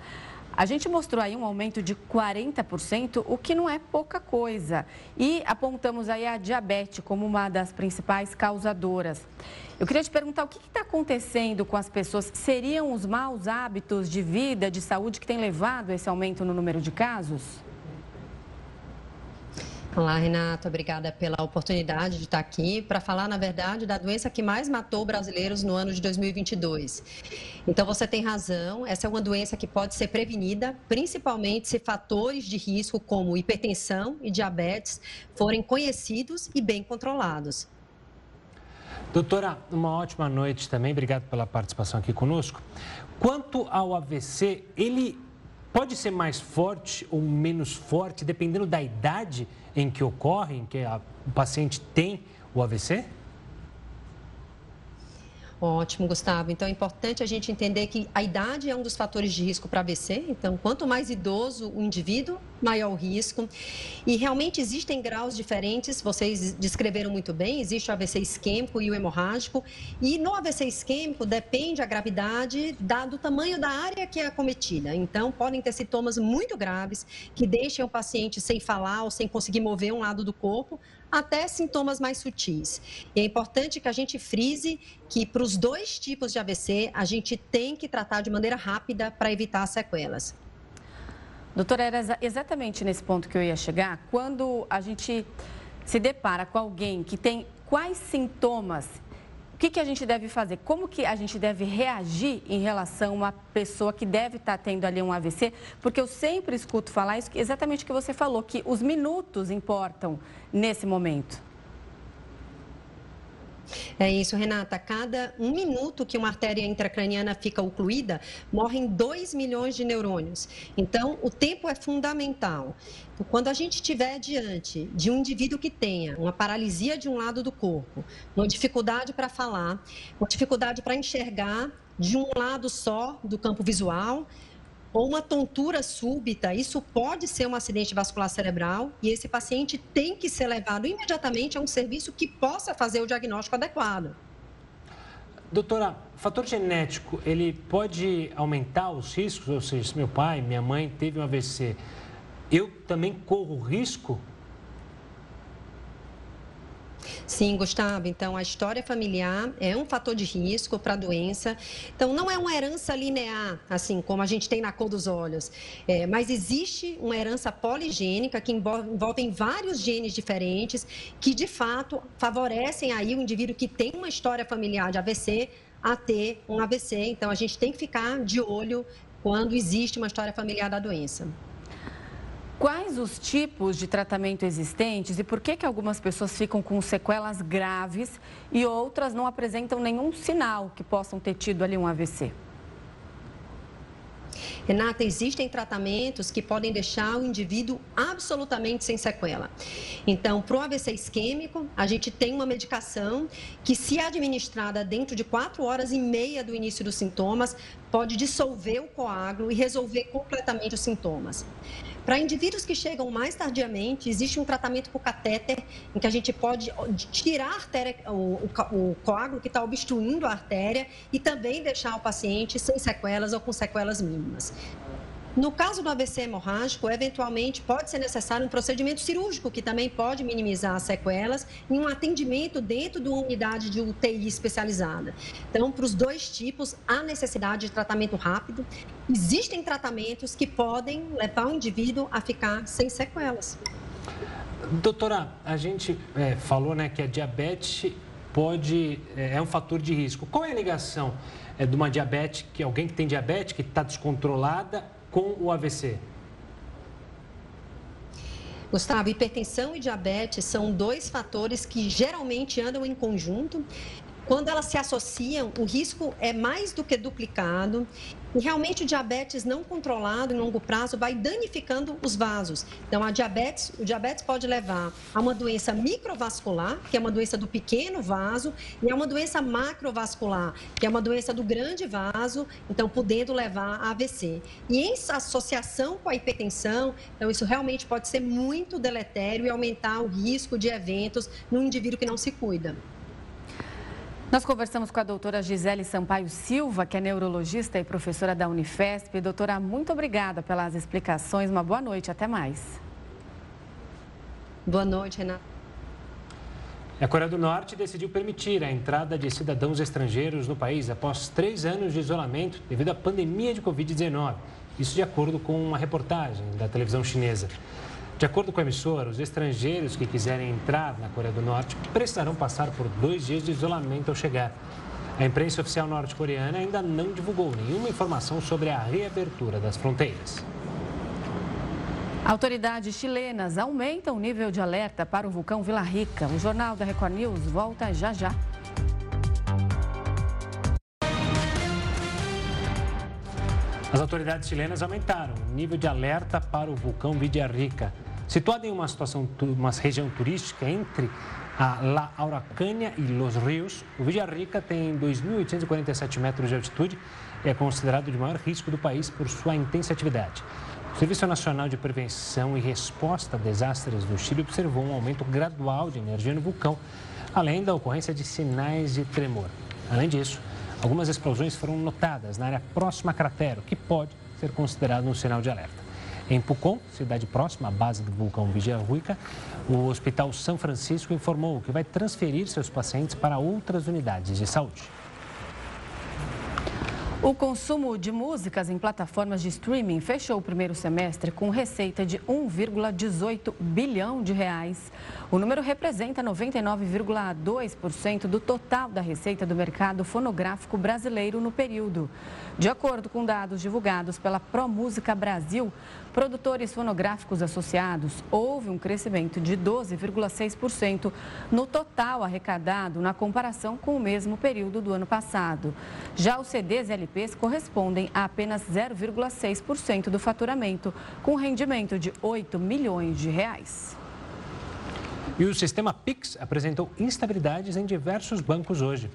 A gente mostrou aí um aumento de 40%, o que não é pouca coisa. E apontamos aí a diabetes como uma das principais causadoras. Eu queria te perguntar o que está acontecendo com as pessoas? Seriam os maus hábitos de vida, de saúde, que têm levado a esse aumento no número de casos? Olá, Renata. Obrigada pela oportunidade de estar aqui para falar, na verdade, da doença que mais matou brasileiros no ano de 2022. Então, você tem razão. Essa é uma doença que pode ser prevenida, principalmente se fatores de risco como hipertensão e diabetes forem conhecidos e bem controlados. Doutora, uma ótima noite também. Obrigado pela participação aqui conosco. Quanto ao AVC, ele pode ser mais forte ou menos forte, dependendo da idade em que ocorre, em que a, o paciente tem o AVC? Ótimo, Gustavo. Então é importante a gente entender que a idade é um dos fatores de risco para AVC. Então, quanto mais idoso o indivíduo, maior o risco. E realmente existem graus diferentes, vocês descreveram muito bem, existe o AVC isquêmico e o hemorrágico. E no AVC isquêmico depende a gravidade da, do tamanho da área que é acometida. Então, podem ter sintomas muito graves que deixem o paciente sem falar ou sem conseguir mover um lado do corpo, até sintomas mais sutis. E é importante que a gente frise que para os dois tipos de AVC a gente tem que tratar de maneira rápida para evitar sequelas. Doutora, era exatamente nesse ponto que eu ia chegar. Quando a gente se depara com alguém que tem quais sintomas o que, que a gente deve fazer? Como que a gente deve reagir em relação a uma pessoa que deve estar tendo ali um AVC? Porque eu sempre escuto falar isso, exatamente o que você falou, que os minutos importam nesse momento. É isso, Renata. Cada um minuto que uma artéria intracraniana fica ocluída, morrem 2 milhões de neurônios. Então, o tempo é fundamental. Quando a gente estiver diante de um indivíduo que tenha uma paralisia de um lado do corpo, uma dificuldade para falar, uma dificuldade para enxergar de um lado só do campo visual, ou uma tontura súbita, isso pode ser um acidente vascular cerebral e esse paciente tem que ser levado imediatamente a um serviço que possa fazer o diagnóstico adequado. Doutora, fator genético, ele pode aumentar os riscos? Ou seja, se meu pai, minha mãe teve um AVC, eu também corro risco Sim, Gustavo. Então, a história familiar é um fator de risco para a doença. Então, não é uma herança linear, assim como a gente tem na cor dos olhos, é, mas existe uma herança poligênica que envolve, envolve vários genes diferentes que, de fato, favorecem aí o indivíduo que tem uma história familiar de AVC a ter um AVC. Então, a gente tem que ficar de olho quando existe uma história familiar da doença. Quais os tipos de tratamento existentes e por que, que algumas pessoas ficam com sequelas graves e outras não apresentam nenhum sinal que possam ter tido ali um AVC? Renata, existem tratamentos que podem deixar o indivíduo absolutamente sem sequela. Então, para o AVC isquêmico, a gente tem uma medicação que, se administrada dentro de quatro horas e meia do início dos sintomas, pode dissolver o coágulo e resolver completamente os sintomas. Para indivíduos que chegam mais tardiamente, existe um tratamento por catéter, em que a gente pode tirar a artéria, o, o, o coágulo que está obstruindo a artéria e também deixar o paciente sem sequelas ou com sequelas mínimas. No caso do AVC hemorrágico, eventualmente pode ser necessário um procedimento cirúrgico, que também pode minimizar as sequelas, e um atendimento dentro de uma unidade de UTI especializada. Então, para os dois tipos, há necessidade de tratamento rápido. Existem tratamentos que podem levar o indivíduo a ficar sem sequelas. Doutora, a gente é, falou né, que a diabetes pode é, é um fator de risco. Qual é a ligação é, de uma diabetes, que alguém que tem diabetes, que está descontrolada, com o AVC? Gustavo, hipertensão e diabetes são dois fatores que geralmente andam em conjunto. Quando elas se associam, o risco é mais do que duplicado e realmente o diabetes não controlado em longo prazo vai danificando os vasos. Então, a diabetes, o diabetes pode levar a uma doença microvascular, que é uma doença do pequeno vaso, e a uma doença macrovascular, que é uma doença do grande vaso, então podendo levar a AVC. E em associação com a hipertensão, então isso realmente pode ser muito deletério e aumentar o risco de eventos no indivíduo que não se cuida. Nós conversamos com a doutora Gisele Sampaio Silva, que é neurologista e professora da Unifesp. Doutora, muito obrigada pelas explicações. Uma boa noite. Até mais. Boa noite, Renata. A Coreia do Norte decidiu permitir a entrada de cidadãos estrangeiros no país após três anos de isolamento devido à pandemia de Covid-19. Isso de acordo com uma reportagem da televisão chinesa. De acordo com a emissora, os estrangeiros que quiserem entrar na Coreia do Norte precisarão passar por dois dias de isolamento ao chegar. A imprensa oficial norte-coreana ainda não divulgou nenhuma informação sobre a reabertura das fronteiras. Autoridades chilenas aumentam o nível de alerta para o vulcão Vila Rica. O Jornal da Record News volta já já. As autoridades chilenas aumentaram o nível de alerta para o vulcão Villarrica. Situado em uma situação, uma região turística entre a La Araucânia e Los Rios, o Villarrica tem 2.847 metros de altitude e é considerado de maior risco do país por sua intensa atividade. O Serviço Nacional de Prevenção e Resposta a Desastres do Chile observou um aumento gradual de energia no vulcão, além da ocorrência de sinais de tremor. Além disso, algumas explosões foram notadas na área próxima a cratero, que pode ser considerado um sinal de alerta. Em Pucón, cidade próxima à base do vulcão Villarrica, o Hospital São Francisco informou que vai transferir seus pacientes para outras unidades de saúde. O consumo de músicas em plataformas de streaming fechou o primeiro semestre com receita de 1,18 bilhão de reais. O número representa 99,2% do total da receita do mercado fonográfico brasileiro no período. De acordo com dados divulgados pela ProMúsica Brasil, produtores fonográficos associados, houve um crescimento de 12,6% no total arrecadado na comparação com o mesmo período do ano passado. Já os CDs e LPs correspondem a apenas 0,6% do faturamento, com rendimento de 8 milhões de reais. E o sistema Pix apresentou instabilidades em diversos bancos hoje.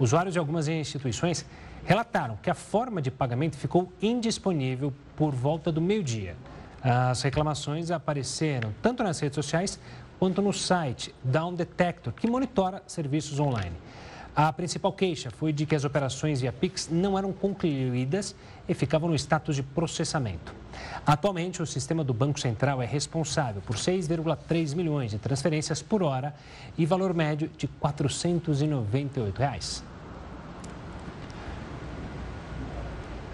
Usuários de algumas instituições relataram que a forma de pagamento ficou indisponível por volta do meio-dia. As reclamações apareceram tanto nas redes sociais quanto no site Down Detector, que monitora serviços online. A principal queixa foi de que as operações via Pix não eram concluídas e ficavam no status de processamento. Atualmente, o sistema do Banco Central é responsável por 6,3 milhões de transferências por hora e valor médio de 498 reais.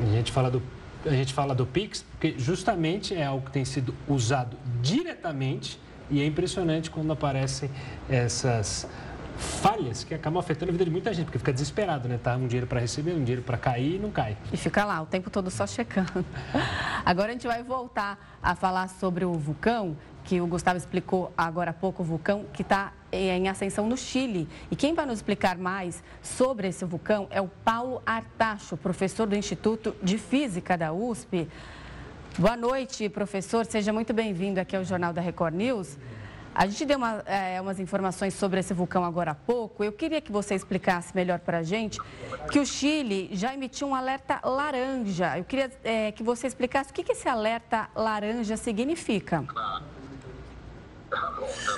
A gente fala do a gente fala do Pix porque justamente é algo que tem sido usado diretamente e é impressionante quando aparecem essas falhas que acabam afetando a vida de muita gente, porque fica desesperado, né? Tá um dinheiro para receber, um dinheiro para cair e não cai. E fica lá o tempo todo só checando. (laughs) Agora a gente vai voltar a falar sobre o vulcão, que o Gustavo explicou agora há pouco, o vulcão que está em ascensão no Chile. E quem vai nos explicar mais sobre esse vulcão é o Paulo Artacho, professor do Instituto de Física da USP. Boa noite, professor. Seja muito bem-vindo aqui ao Jornal da Record News. A gente deu uma, é, umas informações sobre esse vulcão agora há pouco. Eu queria que você explicasse melhor para a gente que o Chile já emitiu um alerta laranja. Eu queria é, que você explicasse o que, que esse alerta laranja significa.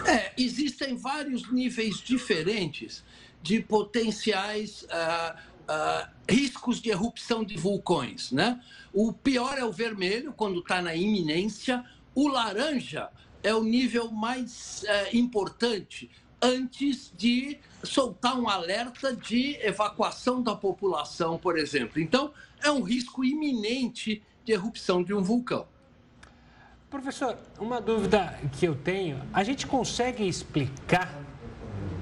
É, existem vários níveis diferentes de potenciais uh, uh, riscos de erupção de vulcões. Né? O pior é o vermelho, quando está na iminência. O laranja é o nível mais uh, importante antes de soltar um alerta de evacuação da população, por exemplo. Então, é um risco iminente de erupção de um vulcão. Professor, uma dúvida que eu tenho: a gente consegue explicar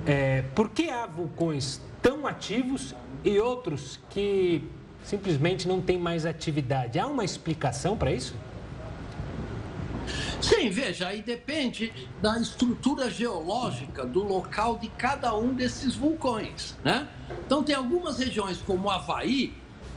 é, por que há vulcões tão ativos e outros que simplesmente não têm mais atividade? Há uma explicação para isso? Sim, veja, aí depende da estrutura geológica do local de cada um desses vulcões, né? Então tem algumas regiões como Havaí,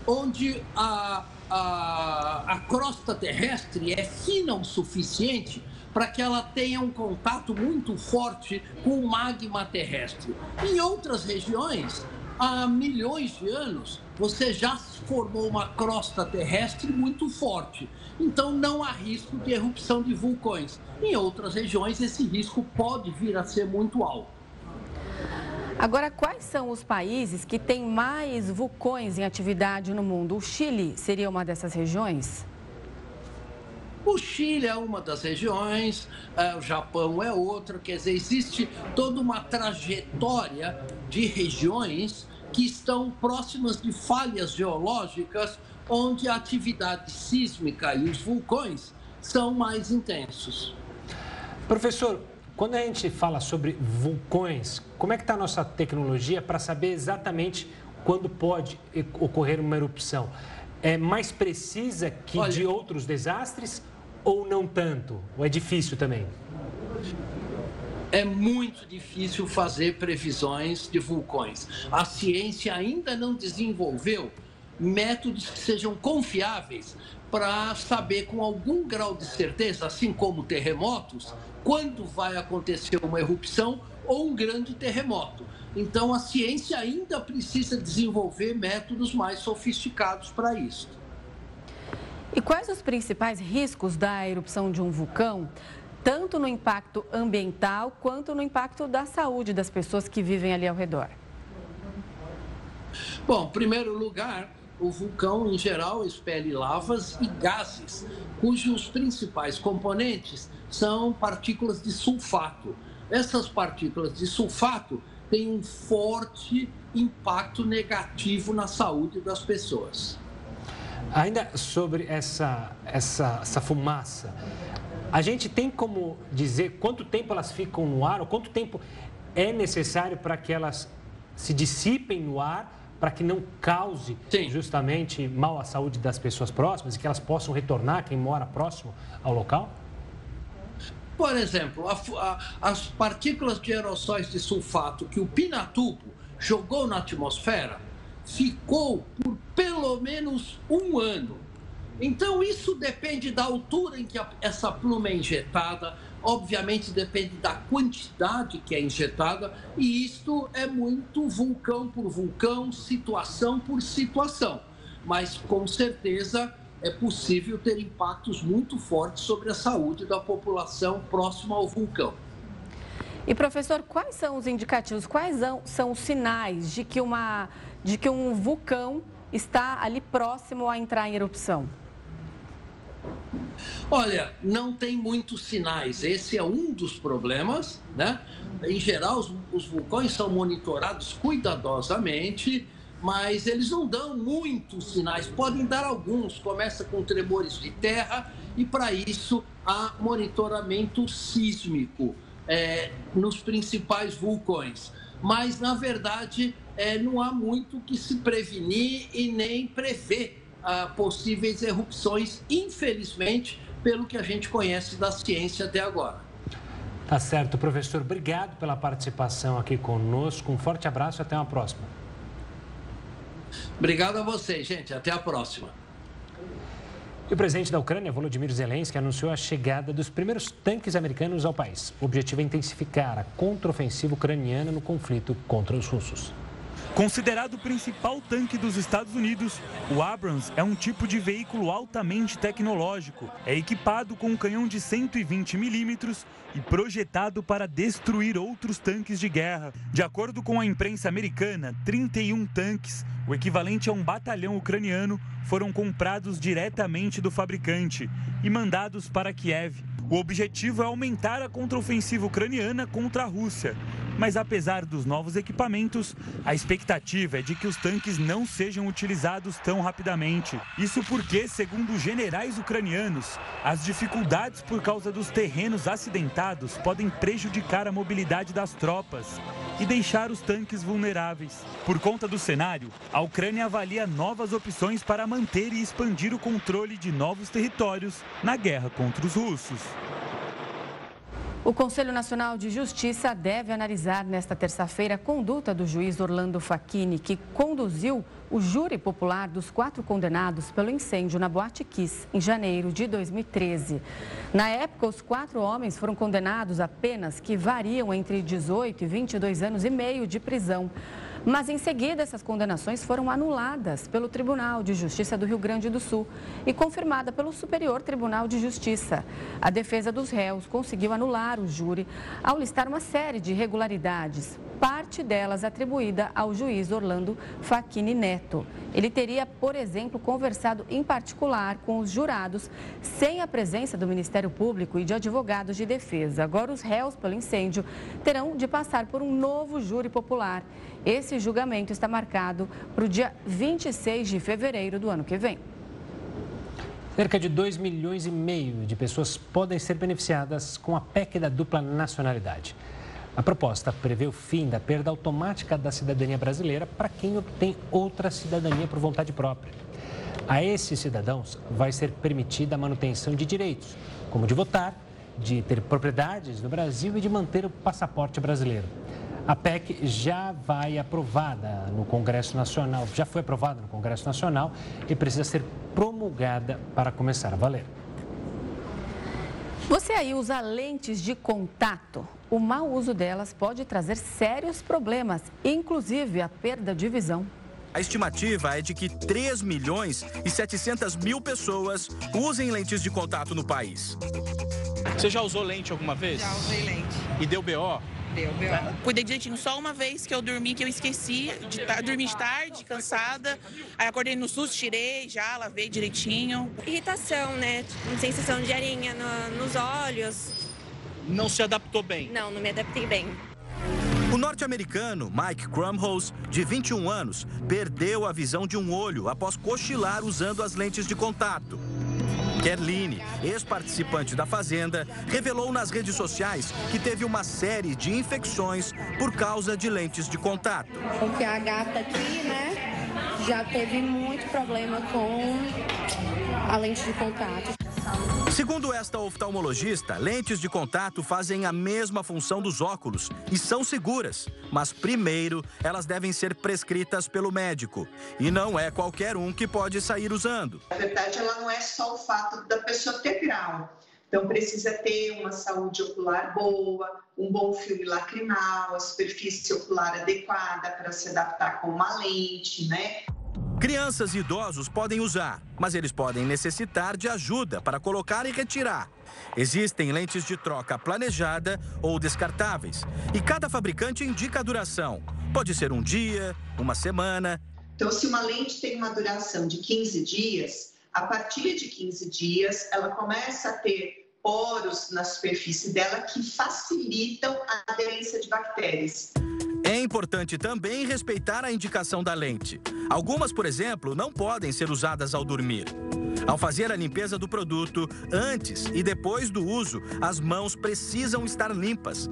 onde a, a, a crosta terrestre é fina o suficiente para que ela tenha um contato muito forte com o magma terrestre. Em outras regiões, há milhões de anos, você já formou uma crosta terrestre muito forte. Então não há risco de erupção de vulcões. Em outras regiões, esse risco pode vir a ser muito alto. Agora, quais são os países que têm mais vulcões em atividade no mundo? O Chile seria uma dessas regiões? O Chile é uma das regiões, é, o Japão é outra, quer dizer, existe toda uma trajetória de regiões que estão próximas de falhas geológicas, onde a atividade sísmica e os vulcões são mais intensos. Professor, quando a gente fala sobre vulcões, como é que está a nossa tecnologia para saber exatamente quando pode ocorrer uma erupção? É mais precisa que Olha, de outros desastres ou não tanto? Ou é difícil também? É muito difícil fazer previsões de vulcões. A ciência ainda não desenvolveu métodos que sejam confiáveis para saber com algum grau de certeza, assim como terremotos, quando vai acontecer uma erupção ou um grande terremoto. Então, a ciência ainda precisa desenvolver métodos mais sofisticados para isso. E quais os principais riscos da erupção de um vulcão, tanto no impacto ambiental quanto no impacto da saúde das pessoas que vivem ali ao redor? Bom, em primeiro lugar, o vulcão em geral expele lavas e gases, cujos principais componentes são partículas de sulfato. Essas partículas de sulfato têm um forte impacto negativo na saúde das pessoas. Ainda sobre essa, essa, essa fumaça, a gente tem como dizer quanto tempo elas ficam no ar ou quanto tempo é necessário para que elas se dissipem no ar para que não cause Sim. justamente mal à saúde das pessoas próximas e que elas possam retornar, quem mora próximo ao local? Por exemplo, a, a, as partículas de aerossóis de sulfato que o Pinatubo jogou na atmosfera ficou por pelo menos um ano. Então, isso depende da altura em que a, essa pluma é injetada, obviamente depende da quantidade que é injetada, e isto é muito vulcão por vulcão, situação por situação. Mas, com certeza, é possível ter impactos muito fortes sobre a saúde da população próxima ao vulcão. E professor, quais são os indicativos, quais são os sinais de que, uma, de que um vulcão está ali próximo a entrar em erupção? Olha, não tem muitos sinais. Esse é um dos problemas, né? Em geral, os, os vulcões são monitorados cuidadosamente, mas eles não dão muitos sinais. Podem dar alguns. Começa com tremores de terra e para isso há monitoramento sísmico é, nos principais vulcões. Mas, na verdade, é, não há muito que se prevenir e nem prever ah, possíveis erupções, infelizmente, pelo que a gente conhece da ciência até agora. Tá certo, professor. Obrigado pela participação aqui conosco. Um forte abraço e até uma próxima. Obrigado a vocês, gente. Até a próxima. E o presidente da Ucrânia, Volodymyr Zelensky, anunciou a chegada dos primeiros tanques americanos ao país. O objetivo é intensificar a contraofensiva ucraniana no conflito contra os russos. Considerado o principal tanque dos Estados Unidos, o Abrams é um tipo de veículo altamente tecnológico. É equipado com um canhão de 120 milímetros e projetado para destruir outros tanques de guerra. De acordo com a imprensa americana, 31 tanques, o equivalente a um batalhão ucraniano, foram comprados diretamente do fabricante e mandados para Kiev. O objetivo é aumentar a contraofensiva ucraniana contra a Rússia. Mas apesar dos novos equipamentos, a expectativa é de que os tanques não sejam utilizados tão rapidamente. Isso porque, segundo generais ucranianos, as dificuldades por causa dos terrenos acidentados podem prejudicar a mobilidade das tropas e deixar os tanques vulneráveis. Por conta do cenário, a Ucrânia avalia novas opções para manter e expandir o controle de novos territórios na guerra contra os russos. O Conselho Nacional de Justiça deve analisar nesta terça-feira a conduta do juiz Orlando Facchini, que conduziu o júri popular dos quatro condenados pelo incêndio na Boate Kiss, em janeiro de 2013. Na época, os quatro homens foram condenados a penas que variam entre 18 e 22 anos e meio de prisão. Mas em seguida, essas condenações foram anuladas pelo Tribunal de Justiça do Rio Grande do Sul e confirmada pelo Superior Tribunal de Justiça. A defesa dos réus conseguiu anular o júri ao listar uma série de irregularidades, parte delas atribuída ao juiz Orlando Facchini Neto. Ele teria, por exemplo, conversado em particular com os jurados sem a presença do Ministério Público e de advogados de defesa. Agora, os réus pelo incêndio terão de passar por um novo júri popular. Esse julgamento está marcado para o dia 26 de fevereiro do ano que vem. Cerca de 2 milhões e meio de pessoas podem ser beneficiadas com a PEC da dupla nacionalidade. A proposta prevê o fim da perda automática da cidadania brasileira para quem obtém outra cidadania por vontade própria. A esses cidadãos vai ser permitida a manutenção de direitos, como de votar, de ter propriedades no Brasil e de manter o passaporte brasileiro. A PEC já vai aprovada no Congresso Nacional, já foi aprovada no Congresso Nacional e precisa ser promulgada para começar a valer. Você aí usa lentes de contato. O mau uso delas pode trazer sérios problemas, inclusive a perda de visão. A estimativa é de que 3 milhões e 700 mil pessoas usem lentes de contato no país. Você já usou lente alguma vez? Já usei lente. E deu BO? Deu, deu. Cuidei direitinho. Só uma vez que eu dormi, que eu esqueci, de dormir de tarde, cansada. Aí acordei no susto, tirei já, lavei direitinho. Irritação, né? Sensação de arinha no, nos olhos. Não se adaptou bem? Não, não me adaptei bem. O norte-americano Mike Crumholz, de 21 anos, perdeu a visão de um olho após cochilar usando as lentes de contato. Kerline, ex-participante da Fazenda, revelou nas redes sociais que teve uma série de infecções por causa de lentes de contato. Porque a gata aqui, né, já teve muito problema com a lente de contato. Segundo esta oftalmologista, lentes de contato fazem a mesma função dos óculos e são seguras, mas primeiro elas devem ser prescritas pelo médico. E não é qualquer um que pode sair usando. Na verdade, ela não é só o fato da pessoa ter grau. Então, precisa ter uma saúde ocular boa, um bom filme lacrimal, a superfície ocular adequada para se adaptar com uma lente, né? Crianças e idosos podem usar, mas eles podem necessitar de ajuda para colocar e retirar. Existem lentes de troca planejada ou descartáveis, e cada fabricante indica a duração. Pode ser um dia, uma semana. Então, se uma lente tem uma duração de 15 dias, a partir de 15 dias, ela começa a ter poros na superfície dela que facilitam a aderência de bactérias. É importante também respeitar a indicação da lente. Algumas, por exemplo, não podem ser usadas ao dormir. Ao fazer a limpeza do produto, antes e depois do uso, as mãos precisam estar limpas.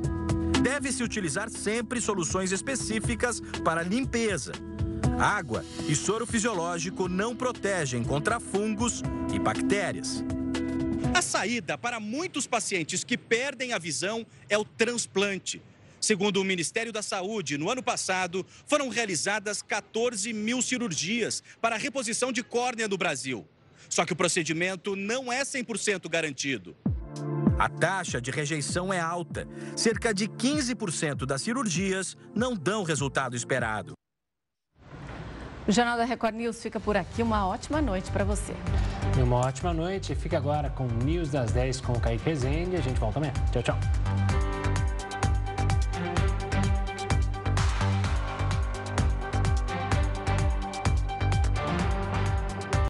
Deve-se utilizar sempre soluções específicas para limpeza. Água e soro fisiológico não protegem contra fungos e bactérias. A saída para muitos pacientes que perdem a visão é o transplante. Segundo o Ministério da Saúde, no ano passado foram realizadas 14 mil cirurgias para a reposição de córnea no Brasil. Só que o procedimento não é 100% garantido. A taxa de rejeição é alta. Cerca de 15% das cirurgias não dão o resultado esperado. O Jornal da Record News fica por aqui. Uma ótima noite para você. Uma ótima noite. Fica agora com o News das 10 com o Kaique Rezende. A gente volta amanhã. Tchau, tchau.